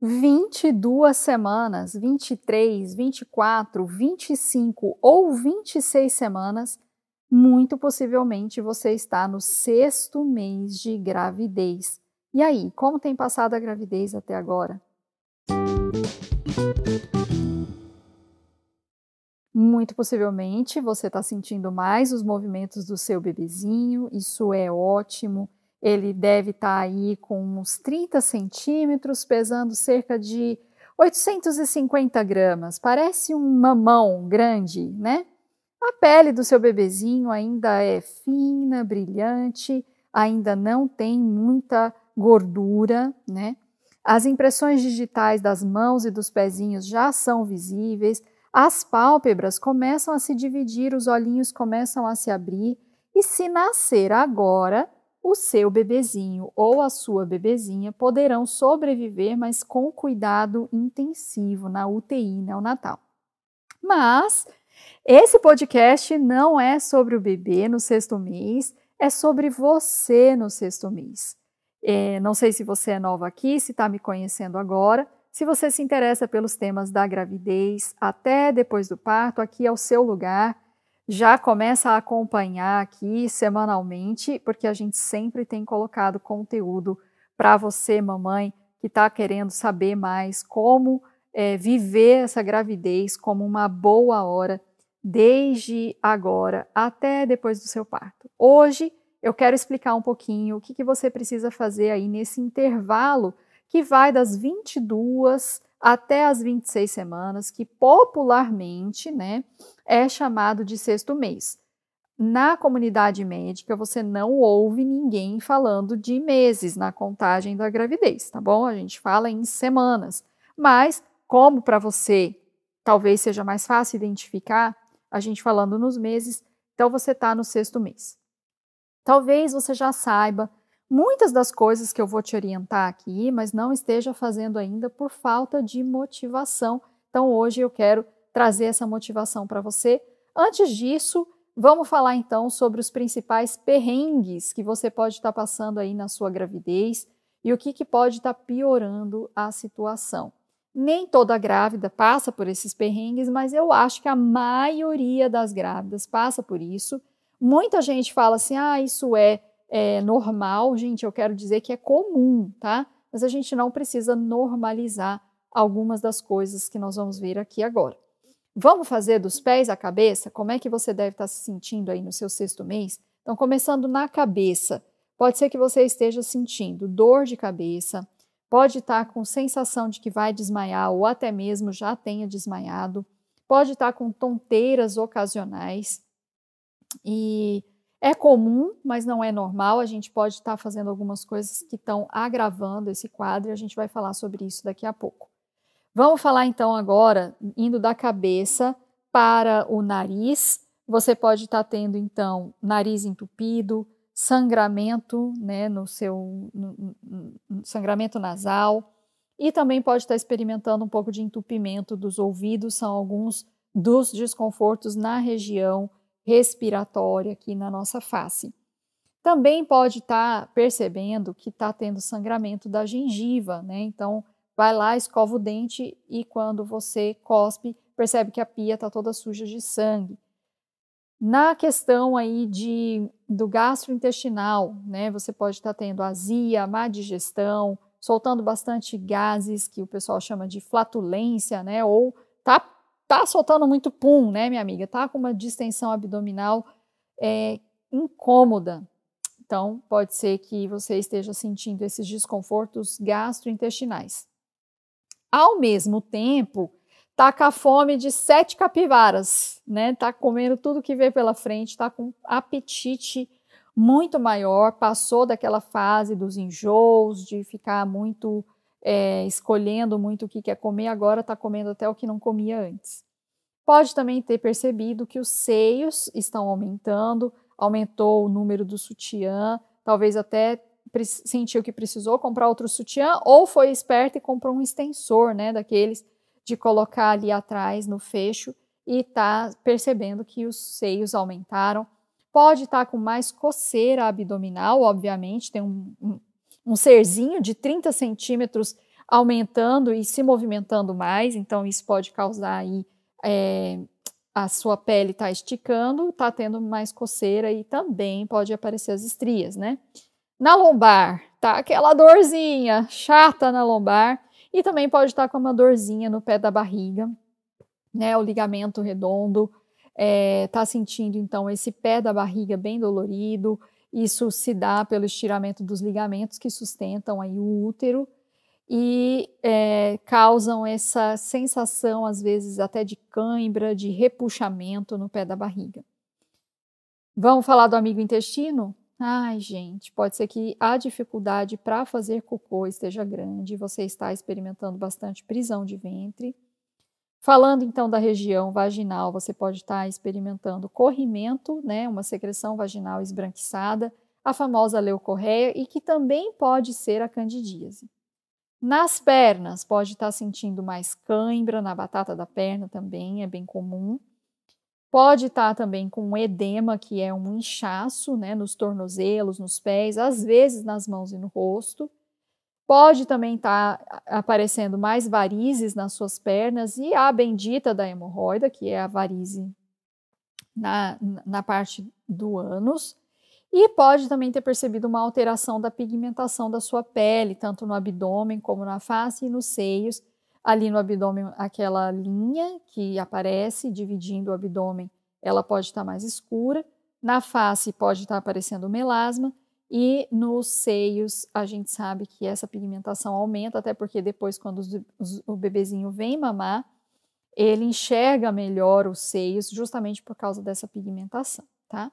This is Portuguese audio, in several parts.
22 semanas, 23, 24, 25 ou 26 semanas, muito possivelmente você está no sexto mês de gravidez. E aí, como tem passado a gravidez até agora? Muito possivelmente você está sentindo mais os movimentos do seu bebezinho, isso é ótimo. Ele deve estar tá aí com uns 30 centímetros, pesando cerca de 850 gramas. Parece um mamão grande, né? A pele do seu bebezinho ainda é fina, brilhante, ainda não tem muita gordura, né? As impressões digitais das mãos e dos pezinhos já são visíveis as pálpebras começam a se dividir, os olhinhos começam a se abrir, e se nascer agora, o seu bebezinho ou a sua bebezinha poderão sobreviver, mas com cuidado intensivo na UTI neonatal. Mas esse podcast não é sobre o bebê no sexto mês, é sobre você no sexto mês. É, não sei se você é nova aqui, se está me conhecendo agora, se você se interessa pelos temas da gravidez até depois do parto, aqui é o seu lugar. Já começa a acompanhar aqui semanalmente, porque a gente sempre tem colocado conteúdo para você, mamãe, que está querendo saber mais como é, viver essa gravidez como uma boa hora, desde agora até depois do seu parto. Hoje eu quero explicar um pouquinho o que, que você precisa fazer aí nesse intervalo que vai das 22 até as 26 semanas, que popularmente né, é chamado de sexto mês. Na comunidade médica, você não ouve ninguém falando de meses na contagem da gravidez, tá bom? A gente fala em semanas. Mas, como para você talvez seja mais fácil identificar, a gente falando nos meses, então você está no sexto mês. Talvez você já saiba muitas das coisas que eu vou te orientar aqui, mas não esteja fazendo ainda por falta de motivação. Então hoje eu quero trazer essa motivação para você. Antes disso, vamos falar então sobre os principais perrengues que você pode estar tá passando aí na sua gravidez e o que, que pode estar tá piorando a situação. Nem toda grávida passa por esses perrengues, mas eu acho que a maioria das grávidas passa por isso. Muita gente fala assim: ah, isso é é, normal, gente, eu quero dizer que é comum, tá? Mas a gente não precisa normalizar algumas das coisas que nós vamos ver aqui agora. Vamos fazer dos pés à cabeça? Como é que você deve estar se sentindo aí no seu sexto mês? Então, começando na cabeça, pode ser que você esteja sentindo dor de cabeça, pode estar com sensação de que vai desmaiar ou até mesmo já tenha desmaiado, pode estar com tonteiras ocasionais e é comum, mas não é normal. A gente pode estar fazendo algumas coisas que estão agravando esse quadro e a gente vai falar sobre isso daqui a pouco. Vamos falar então agora, indo da cabeça para o nariz. Você pode estar tendo então nariz entupido, sangramento, né, no seu no, no, sangramento nasal, e também pode estar experimentando um pouco de entupimento dos ouvidos, são alguns dos desconfortos na região respiratória aqui na nossa face. Também pode estar tá percebendo que está tendo sangramento da gengiva, né? Então, vai lá, escova o dente e quando você cospe, percebe que a pia está toda suja de sangue. Na questão aí de, do gastrointestinal, né? Você pode estar tá tendo azia, má digestão, soltando bastante gases, que o pessoal chama de flatulência, né? Ou tá tá soltando muito pum, né, minha amiga? Tá com uma distensão abdominal é, incômoda. Então, pode ser que você esteja sentindo esses desconfortos gastrointestinais. Ao mesmo tempo, tá com a fome de sete capivaras, né? Tá comendo tudo que vê pela frente, tá com apetite muito maior, passou daquela fase dos enjoos, de ficar muito é, escolhendo muito o que quer comer, agora está comendo até o que não comia antes. Pode também ter percebido que os seios estão aumentando, aumentou o número do sutiã, talvez até sentiu que precisou comprar outro sutiã, ou foi esperto e comprou um extensor, né, daqueles de colocar ali atrás no fecho e está percebendo que os seios aumentaram. Pode estar tá com mais coceira abdominal, obviamente, tem um, um, um serzinho de 30 centímetros aumentando e se movimentando mais, então isso pode causar aí é, a sua pele está esticando, está tendo mais coceira e também pode aparecer as estrias, né? Na lombar, tá aquela dorzinha chata na lombar e também pode estar com uma dorzinha no pé da barriga, né? O ligamento redondo, é, tá sentindo então esse pé da barriga bem dolorido. Isso se dá pelo estiramento dos ligamentos que sustentam aí o útero e é, causam essa sensação, às vezes até de cãibra, de repuxamento no pé da barriga. Vamos falar do amigo intestino? Ai, gente, pode ser que a dificuldade para fazer cocô esteja grande, você está experimentando bastante prisão de ventre. Falando então da região vaginal, você pode estar experimentando corrimento, né, uma secreção vaginal esbranquiçada, a famosa leucorreia e que também pode ser a candidíase. Nas pernas, pode estar sentindo mais cãibra, na batata da perna também, é bem comum. Pode estar também com edema, que é um inchaço, né, nos tornozelos, nos pés, às vezes nas mãos e no rosto. Pode também estar aparecendo mais varizes nas suas pernas e a bendita da hemorroida, que é a varize na, na parte do ânus. E pode também ter percebido uma alteração da pigmentação da sua pele, tanto no abdômen como na face e nos seios. Ali no abdômen, aquela linha que aparece dividindo o abdômen, ela pode estar mais escura. Na face pode estar aparecendo melasma. E nos seios, a gente sabe que essa pigmentação aumenta, até porque depois, quando os, os, o bebezinho vem mamar, ele enxerga melhor os seios, justamente por causa dessa pigmentação, tá?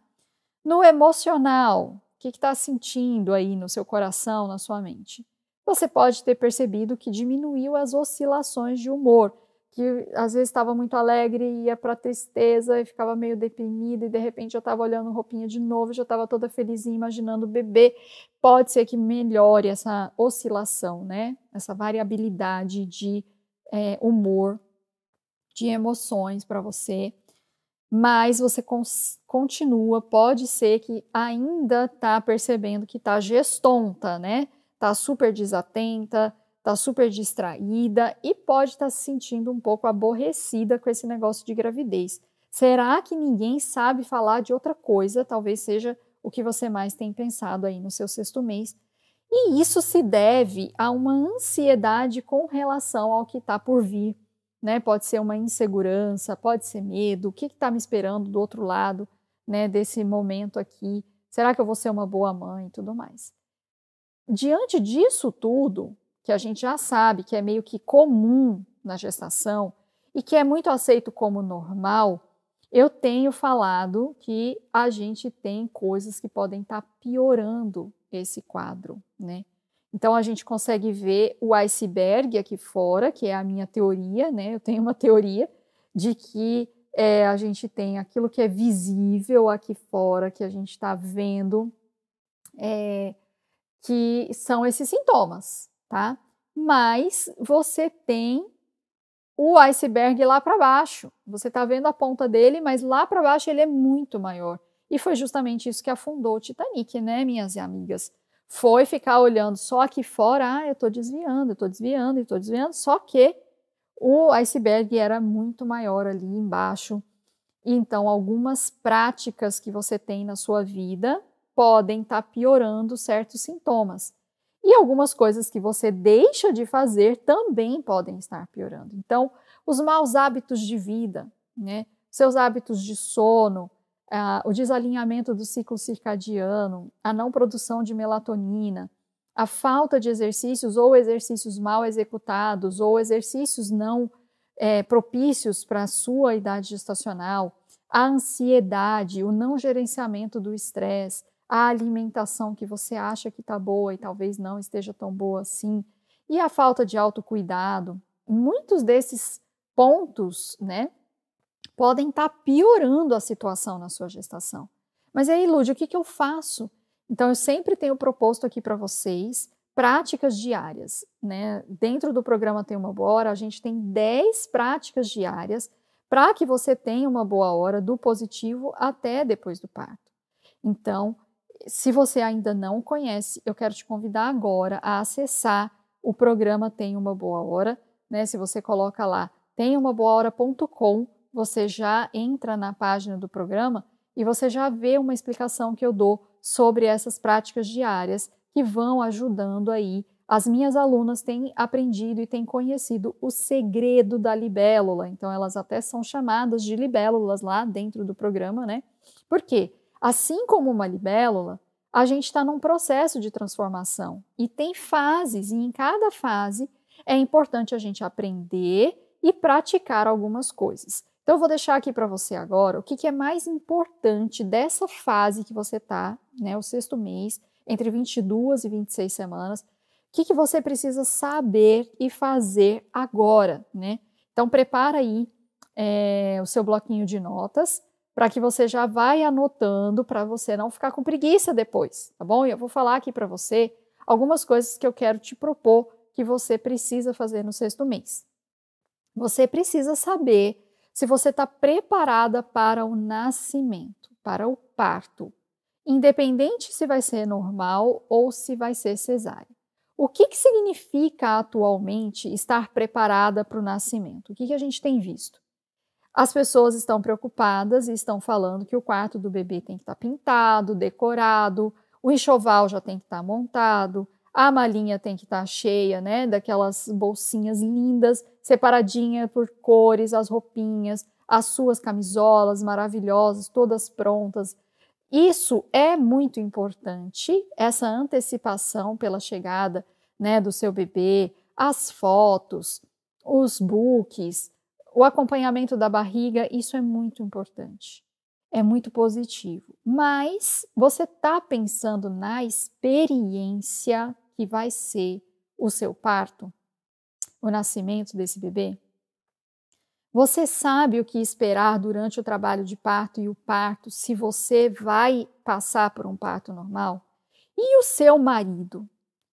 No emocional, o que está sentindo aí no seu coração, na sua mente? Você pode ter percebido que diminuiu as oscilações de humor, que às vezes estava muito alegre e ia para tristeza e ficava meio deprimida e de repente já estava olhando roupinha de novo, já estava toda felizinha imaginando o bebê. Pode ser que melhore essa oscilação, né? Essa variabilidade de é, humor, de emoções para você mas você continua, pode ser que ainda está percebendo que está gestonta, né? Está super desatenta, está super distraída e pode estar tá se sentindo um pouco aborrecida com esse negócio de gravidez. Será que ninguém sabe falar de outra coisa? Talvez seja o que você mais tem pensado aí no seu sexto mês. E isso se deve a uma ansiedade com relação ao que está por vir né? Pode ser uma insegurança, pode ser medo, o que está me esperando do outro lado, né? Desse momento aqui, será que eu vou ser uma boa mãe e tudo mais. Diante disso tudo, que a gente já sabe que é meio que comum na gestação e que é muito aceito como normal, eu tenho falado que a gente tem coisas que podem estar tá piorando esse quadro, né? Então a gente consegue ver o iceberg aqui fora, que é a minha teoria, né? Eu tenho uma teoria de que é, a gente tem aquilo que é visível aqui fora, que a gente está vendo, é, que são esses sintomas, tá? Mas você tem o iceberg lá para baixo. Você está vendo a ponta dele, mas lá para baixo ele é muito maior. E foi justamente isso que afundou o Titanic, né, minhas amigas? foi ficar olhando só aqui fora, ah, eu estou desviando, eu estou desviando, eu estou desviando, só que o iceberg era muito maior ali embaixo. Então, algumas práticas que você tem na sua vida podem estar tá piorando certos sintomas. E algumas coisas que você deixa de fazer também podem estar piorando. Então, os maus hábitos de vida, né? Seus hábitos de sono, o desalinhamento do ciclo circadiano, a não produção de melatonina, a falta de exercícios ou exercícios mal executados ou exercícios não é, propícios para a sua idade gestacional, a ansiedade, o não gerenciamento do estresse, a alimentação que você acha que está boa e talvez não esteja tão boa assim, e a falta de autocuidado. Muitos desses pontos, né, podem estar tá piorando a situação na sua gestação. Mas aí, Lúdia, o que, que eu faço? Então, eu sempre tenho proposto aqui para vocês práticas diárias. Né? Dentro do programa Tem Uma Boa Hora, a gente tem 10 práticas diárias para que você tenha uma boa hora do positivo até depois do parto. Então, se você ainda não conhece, eu quero te convidar agora a acessar o programa Tem Uma Boa Hora, né? Se você coloca lá temumaboahora.com, você já entra na página do programa e você já vê uma explicação que eu dou sobre essas práticas diárias que vão ajudando aí. As minhas alunas têm aprendido e têm conhecido o segredo da libélula, então elas até são chamadas de libélulas lá dentro do programa, né? Por quê? Assim como uma libélula, a gente está num processo de transformação e tem fases, e em cada fase é importante a gente aprender e praticar algumas coisas. Então, eu vou deixar aqui para você agora o que, que, é mais importante dessa fase que você está, né, o sexto mês, entre 22 e 26 semanas, o que, que você precisa saber e fazer agora, né? Então, prepara aí é, o seu bloquinho de notas para que você já vai anotando para você não ficar com preguiça depois, tá bom? E eu vou falar aqui para você algumas coisas que eu quero te propor que você precisa fazer no sexto mês. Você precisa saber se você está preparada para o nascimento, para o parto, independente se vai ser normal ou se vai ser cesárea. O que, que significa atualmente estar preparada para o nascimento? O que, que a gente tem visto? As pessoas estão preocupadas e estão falando que o quarto do bebê tem que estar tá pintado, decorado, o enxoval já tem que estar tá montado, a malinha tem que estar tá cheia, né, daquelas bolsinhas lindas, separadinha por cores, as roupinhas, as suas camisolas maravilhosas, todas prontas. Isso é muito importante, essa antecipação pela chegada, né, do seu bebê, as fotos, os books, o acompanhamento da barriga, isso é muito importante. É muito positivo. Mas você está pensando na experiência que vai ser o seu parto, o nascimento desse bebê? Você sabe o que esperar durante o trabalho de parto e o parto, se você vai passar por um parto normal? E o seu marido?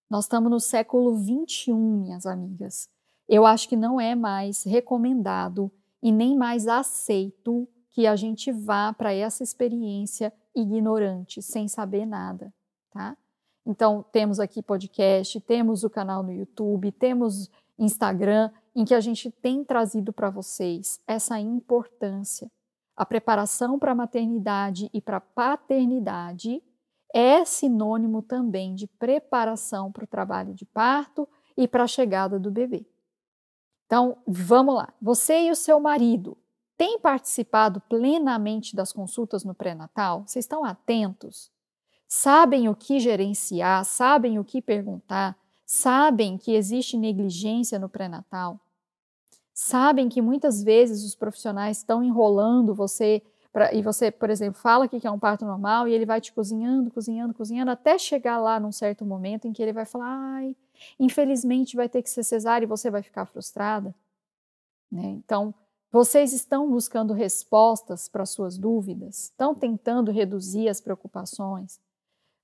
Nós estamos no século 21, minhas amigas eu acho que não é mais recomendado e nem mais aceito que a gente vá para essa experiência ignorante, sem saber nada, tá? Então, temos aqui podcast, temos o canal no YouTube, temos Instagram, em que a gente tem trazido para vocês essa importância. A preparação para a maternidade e para a paternidade é sinônimo também de preparação para o trabalho de parto e para a chegada do bebê. Então, vamos lá. Você e o seu marido têm participado plenamente das consultas no pré-natal? Vocês estão atentos? Sabem o que gerenciar? Sabem o que perguntar? Sabem que existe negligência no pré-natal? Sabem que muitas vezes os profissionais estão enrolando você pra, e você, por exemplo, fala que é um parto normal e ele vai te cozinhando, cozinhando, cozinhando até chegar lá num certo momento em que ele vai falar: ai, Infelizmente vai ter que ser cesárea e você vai ficar frustrada. Né? Então, vocês estão buscando respostas para suas dúvidas, estão tentando reduzir as preocupações,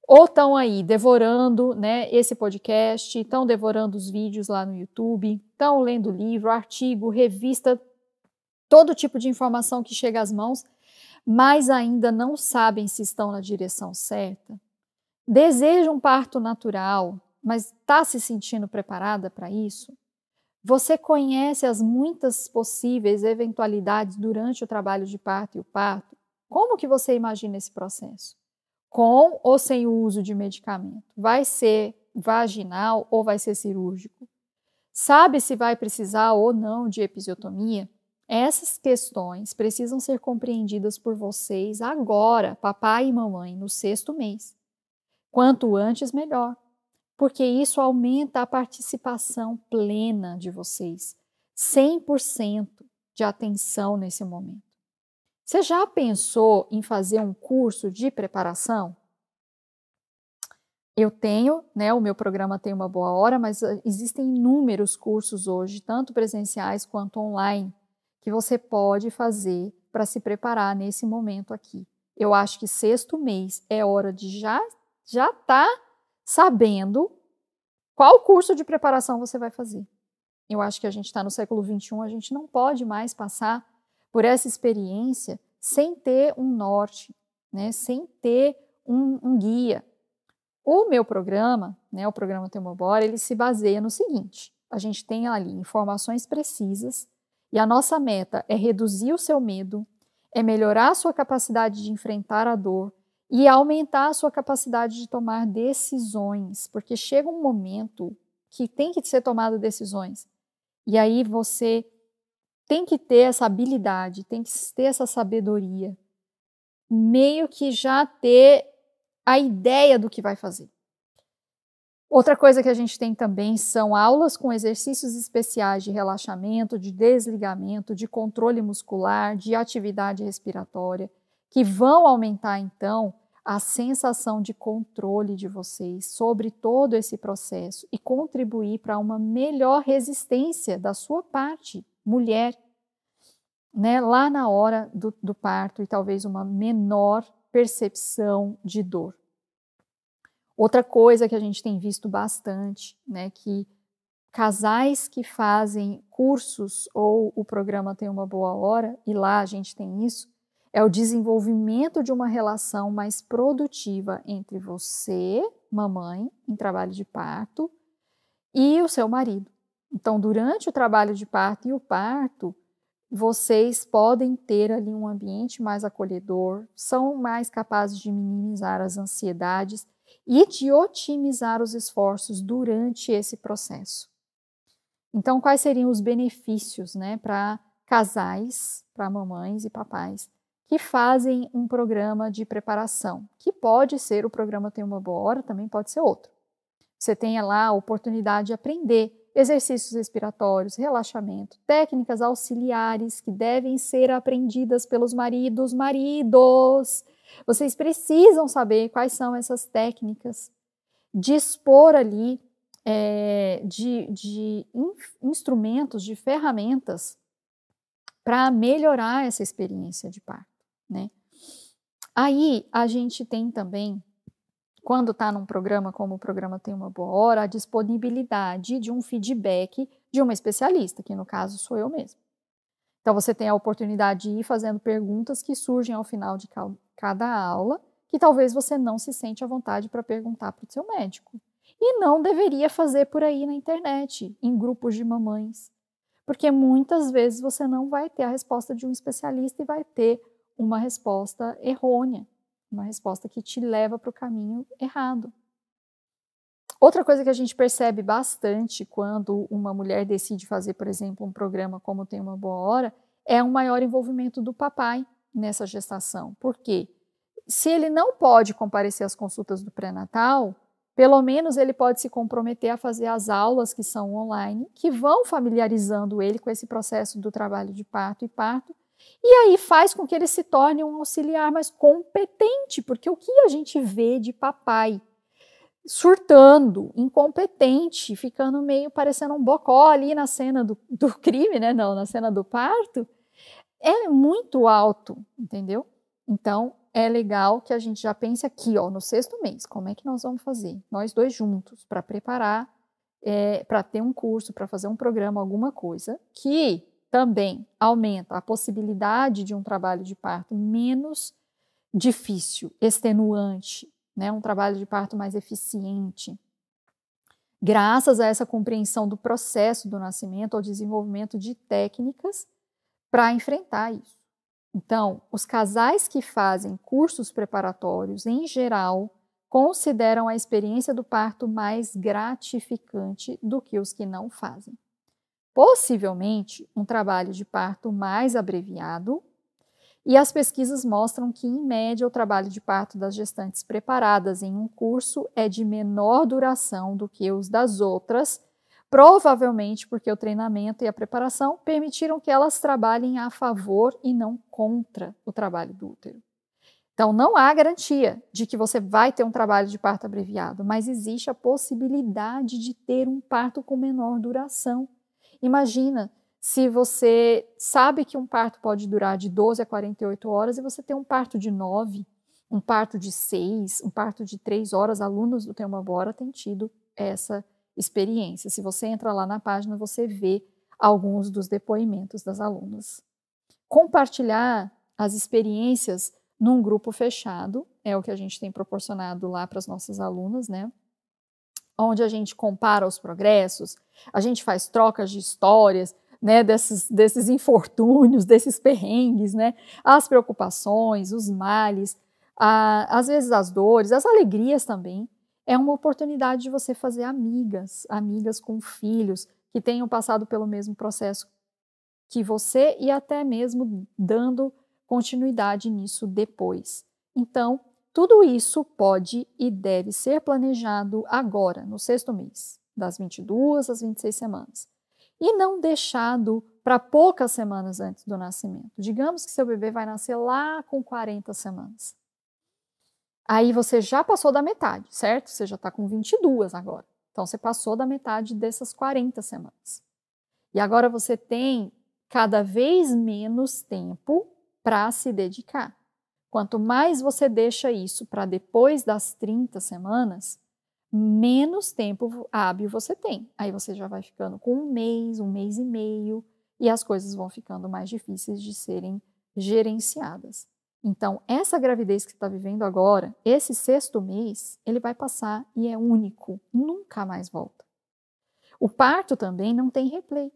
ou estão aí devorando né, esse podcast, estão devorando os vídeos lá no YouTube, estão lendo livro, artigo, revista, todo tipo de informação que chega às mãos, mas ainda não sabem se estão na direção certa. Desejam um parto natural, mas está se sentindo preparada para isso? Você conhece as muitas possíveis eventualidades durante o trabalho de parto e o parto? Como que você imagina esse processo? Com ou sem o uso de medicamento? Vai ser vaginal ou vai ser cirúrgico? Sabe se vai precisar ou não de episiotomia? Essas questões precisam ser compreendidas por vocês agora, papai e mamãe, no sexto mês. Quanto antes, melhor porque isso aumenta a participação plena de vocês, 100% de atenção nesse momento. Você já pensou em fazer um curso de preparação? Eu tenho, né, o meu programa tem uma boa hora, mas ah, existem inúmeros cursos hoje, tanto presenciais quanto online, que você pode fazer para se preparar nesse momento aqui. Eu acho que sexto mês é hora de já já tá sabendo qual curso de preparação você vai fazer. Eu acho que a gente está no século XXI, a gente não pode mais passar por essa experiência sem ter um norte, né? sem ter um, um guia. O meu programa, né, o programa Bora, ele se baseia no seguinte: a gente tem ali informações precisas e a nossa meta é reduzir o seu medo, é melhorar a sua capacidade de enfrentar a dor e aumentar a sua capacidade de tomar decisões, porque chega um momento que tem que ser tomado decisões. E aí você tem que ter essa habilidade, tem que ter essa sabedoria, meio que já ter a ideia do que vai fazer. Outra coisa que a gente tem também são aulas com exercícios especiais de relaxamento, de desligamento, de controle muscular, de atividade respiratória, que vão aumentar então a sensação de controle de vocês sobre todo esse processo e contribuir para uma melhor resistência da sua parte, mulher, né, lá na hora do, do parto e talvez uma menor percepção de dor. Outra coisa que a gente tem visto bastante, né, que casais que fazem cursos ou o programa tem uma boa hora, e lá a gente tem isso, é o desenvolvimento de uma relação mais produtiva entre você, mamãe, em trabalho de parto, e o seu marido. Então, durante o trabalho de parto e o parto, vocês podem ter ali um ambiente mais acolhedor, são mais capazes de minimizar as ansiedades e de otimizar os esforços durante esse processo. Então, quais seriam os benefícios né, para casais, para mamães e papais que fazem um programa de preparação, que pode ser o programa Tem uma Boa Hora, também pode ser outro. Você tenha lá a oportunidade de aprender exercícios respiratórios, relaxamento, técnicas auxiliares que devem ser aprendidas pelos maridos. Maridos, vocês precisam saber quais são essas técnicas, dispor ali é, de, de in, instrumentos, de ferramentas para melhorar essa experiência de parto, né? Aí a gente tem também quando está num programa como o programa Tem Uma Boa Hora, a disponibilidade de um feedback de uma especialista, que no caso sou eu mesma. Então você tem a oportunidade de ir fazendo perguntas que surgem ao final de cada aula, que talvez você não se sente à vontade para perguntar para o seu médico. E não deveria fazer por aí na internet, em grupos de mamães. Porque muitas vezes você não vai ter a resposta de um especialista e vai ter uma resposta errônea uma resposta que te leva para o caminho errado. Outra coisa que a gente percebe bastante quando uma mulher decide fazer, por exemplo, um programa como Tem uma Boa Hora, é um maior envolvimento do papai nessa gestação. Por quê? Se ele não pode comparecer às consultas do pré-natal, pelo menos ele pode se comprometer a fazer as aulas que são online, que vão familiarizando ele com esse processo do trabalho de parto e parto, e aí faz com que ele se torne um auxiliar mais competente, porque o que a gente vê de papai surtando, incompetente, ficando meio parecendo um bocó ali na cena do, do crime, né? Não, na cena do parto, é muito alto, entendeu? Então, é legal que a gente já pense aqui, ó, no sexto mês, como é que nós vamos fazer? Nós dois juntos, para preparar, é, para ter um curso, para fazer um programa, alguma coisa, que também aumenta a possibilidade de um trabalho de parto menos difícil, extenuante, né? um trabalho de parto mais eficiente. Graças a essa compreensão do processo do nascimento, ao desenvolvimento de técnicas para enfrentar isso. Então, os casais que fazem cursos preparatórios, em geral, consideram a experiência do parto mais gratificante do que os que não fazem possivelmente um trabalho de parto mais abreviado, e as pesquisas mostram que, em média, o trabalho de parto das gestantes preparadas em um curso é de menor duração do que os das outras, provavelmente porque o treinamento e a preparação permitiram que elas trabalhem a favor e não contra o trabalho do útero. Então, não há garantia de que você vai ter um trabalho de parto abreviado, mas existe a possibilidade de ter um parto com menor duração. Imagina se você sabe que um parto pode durar de 12 a 48 horas e você tem um parto de 9, um parto de 6, um parto de 3 horas. Alunos do Tema Bora têm tido essa experiência. Se você entra lá na página, você vê alguns dos depoimentos das alunas. Compartilhar as experiências num grupo fechado é o que a gente tem proporcionado lá para as nossas alunas, né? Onde a gente compara os progressos, a gente faz trocas de histórias, né, desses, desses infortúnios, desses perrengues, né, as preocupações, os males, a, às vezes as dores, as alegrias também. É uma oportunidade de você fazer amigas, amigas com filhos que tenham passado pelo mesmo processo que você e até mesmo dando continuidade nisso depois. Então, tudo isso pode e deve ser planejado agora, no sexto mês, das 22 às 26 semanas e não deixado para poucas semanas antes do nascimento. Digamos que seu bebê vai nascer lá com 40 semanas. Aí você já passou da metade, certo? Você já está com 22 agora. Então você passou da metade dessas 40 semanas. E agora você tem cada vez menos tempo para se dedicar. Quanto mais você deixa isso para depois das 30 semanas, menos tempo hábil você tem. Aí você já vai ficando com um mês, um mês e meio, e as coisas vão ficando mais difíceis de serem gerenciadas. Então, essa gravidez que você está vivendo agora, esse sexto mês, ele vai passar e é único, nunca mais volta. O parto também não tem replay.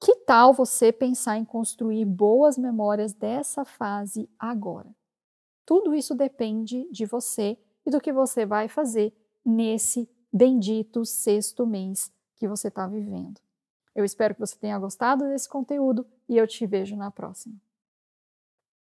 Que tal você pensar em construir boas memórias dessa fase agora? Tudo isso depende de você e do que você vai fazer nesse bendito sexto mês que você está vivendo. Eu espero que você tenha gostado desse conteúdo e eu te vejo na próxima.